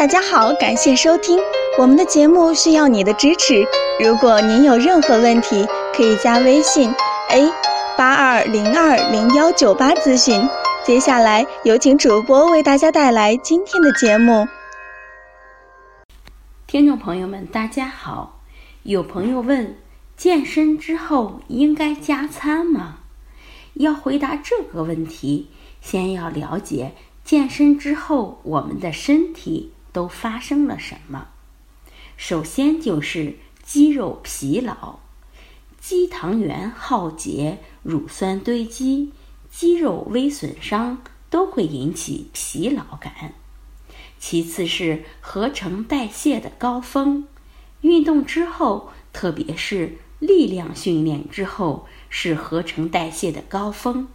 大家好，感谢收听我们的节目，需要你的支持。如果您有任何问题，可以加微信 a 八二零二零幺九八咨询。接下来有请主播为大家带来今天的节目。听众朋友们，大家好。有朋友问：健身之后应该加餐吗？要回答这个问题，先要了解健身之后我们的身体都发生了什么。首先就是肌肉疲劳，肌糖原耗竭，乳酸堆积，肌肉微损伤都会引起疲劳感。其次是合成代谢的高峰，运动之后，特别是力量训练之后。是合成代谢的高峰，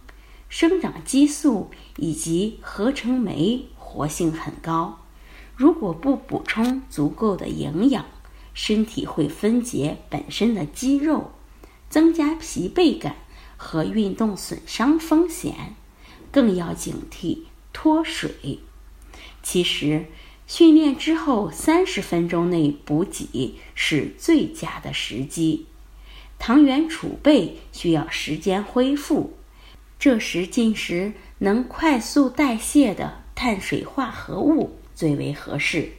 生长激素以及合成酶活性很高。如果不补充足够的营养，身体会分解本身的肌肉，增加疲惫感和运动损伤风险。更要警惕脱水。其实，训练之后三十分钟内补给是最佳的时机。糖原储备需要时间恢复，这时进食能快速代谢的碳水化合物最为合适。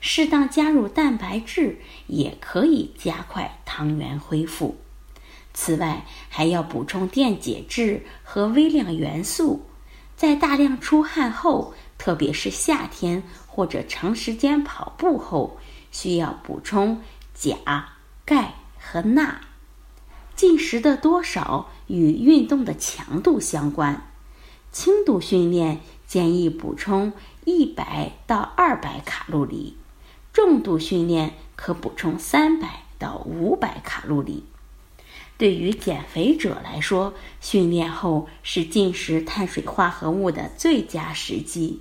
适当加入蛋白质也可以加快糖原恢复。此外，还要补充电解质和微量元素。在大量出汗后，特别是夏天或者长时间跑步后，需要补充钾、钙和钠。进食的多少与运动的强度相关，轻度训练建议补充一百到二百卡路里，重度训练可补充三百到五百卡路里。对于减肥者来说，训练后是进食碳水化合物的最佳时机，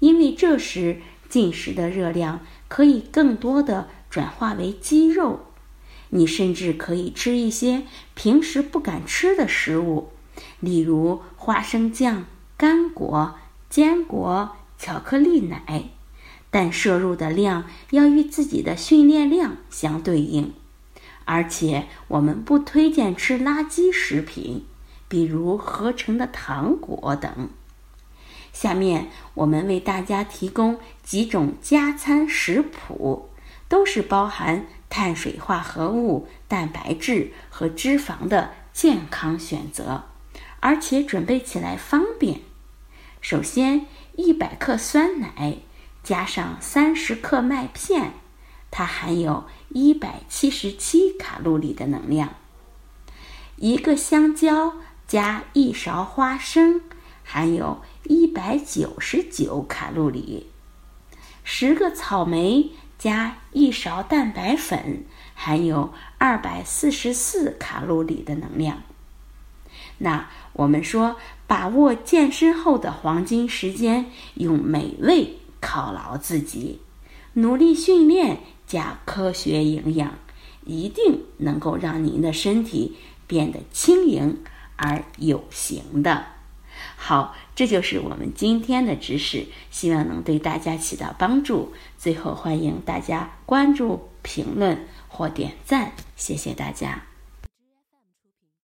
因为这时进食的热量可以更多的转化为肌肉。你甚至可以吃一些平时不敢吃的食物，例如花生酱、干果、坚果、巧克力奶，但摄入的量要与自己的训练量相对应。而且，我们不推荐吃垃圾食品，比如合成的糖果等。下面我们为大家提供几种加餐食谱，都是包含。碳水化合物、蛋白质和脂肪的健康选择，而且准备起来方便。首先，一百克酸奶加上三十克麦片，它含有一百七十七卡路里的能量。一个香蕉加一勺花生，含有一百九十九卡路里。十个草莓。加一勺蛋白粉，含有二百四十四卡路里的能量。那我们说，把握健身后的黄金时间，用美味犒劳自己，努力训练加科学营养，一定能够让您的身体变得轻盈而有型的。好，这就是我们今天的知识，希望能对大家起到帮助。最后，欢迎大家关注、评论或点赞，谢谢大家。